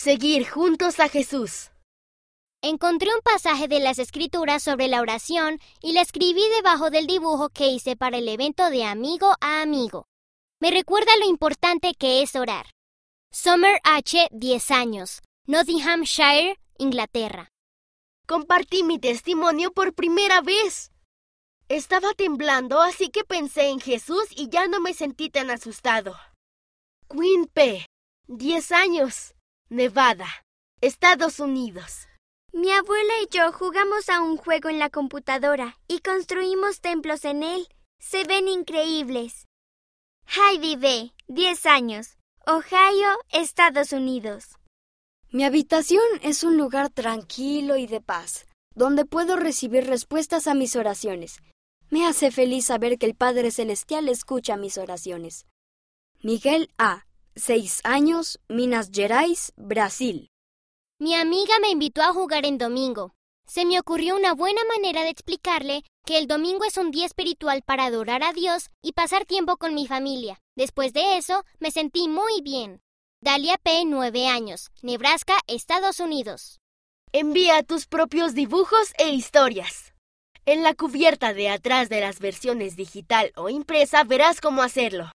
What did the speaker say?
Seguir juntos a Jesús. Encontré un pasaje de las Escrituras sobre la oración y la escribí debajo del dibujo que hice para el evento de amigo a amigo. Me recuerda lo importante que es orar. Summer H., 10 años, Nottinghamshire, Inglaterra. Compartí mi testimonio por primera vez. Estaba temblando, así que pensé en Jesús y ya no me sentí tan asustado. Queen P., 10 años, Nevada, Estados Unidos. Mi abuela y yo jugamos a un juego en la computadora y construimos templos en él. Se ven increíbles. Heidi B., 10 años, Ohio, Estados Unidos. Mi habitación es un lugar tranquilo y de paz, donde puedo recibir respuestas a mis oraciones. Me hace feliz saber que el Padre Celestial escucha mis oraciones. Miguel A., 6 años, Minas Gerais, Brasil. Mi amiga me invitó a jugar en domingo. Se me ocurrió una buena manera de explicarle que el domingo es un día espiritual para adorar a Dios y pasar tiempo con mi familia. Después de eso, me sentí muy bien. Dalia P., 9 años, Nebraska, Estados Unidos. Envía tus propios dibujos e historias. En la cubierta de atrás de las versiones digital o impresa verás cómo hacerlo.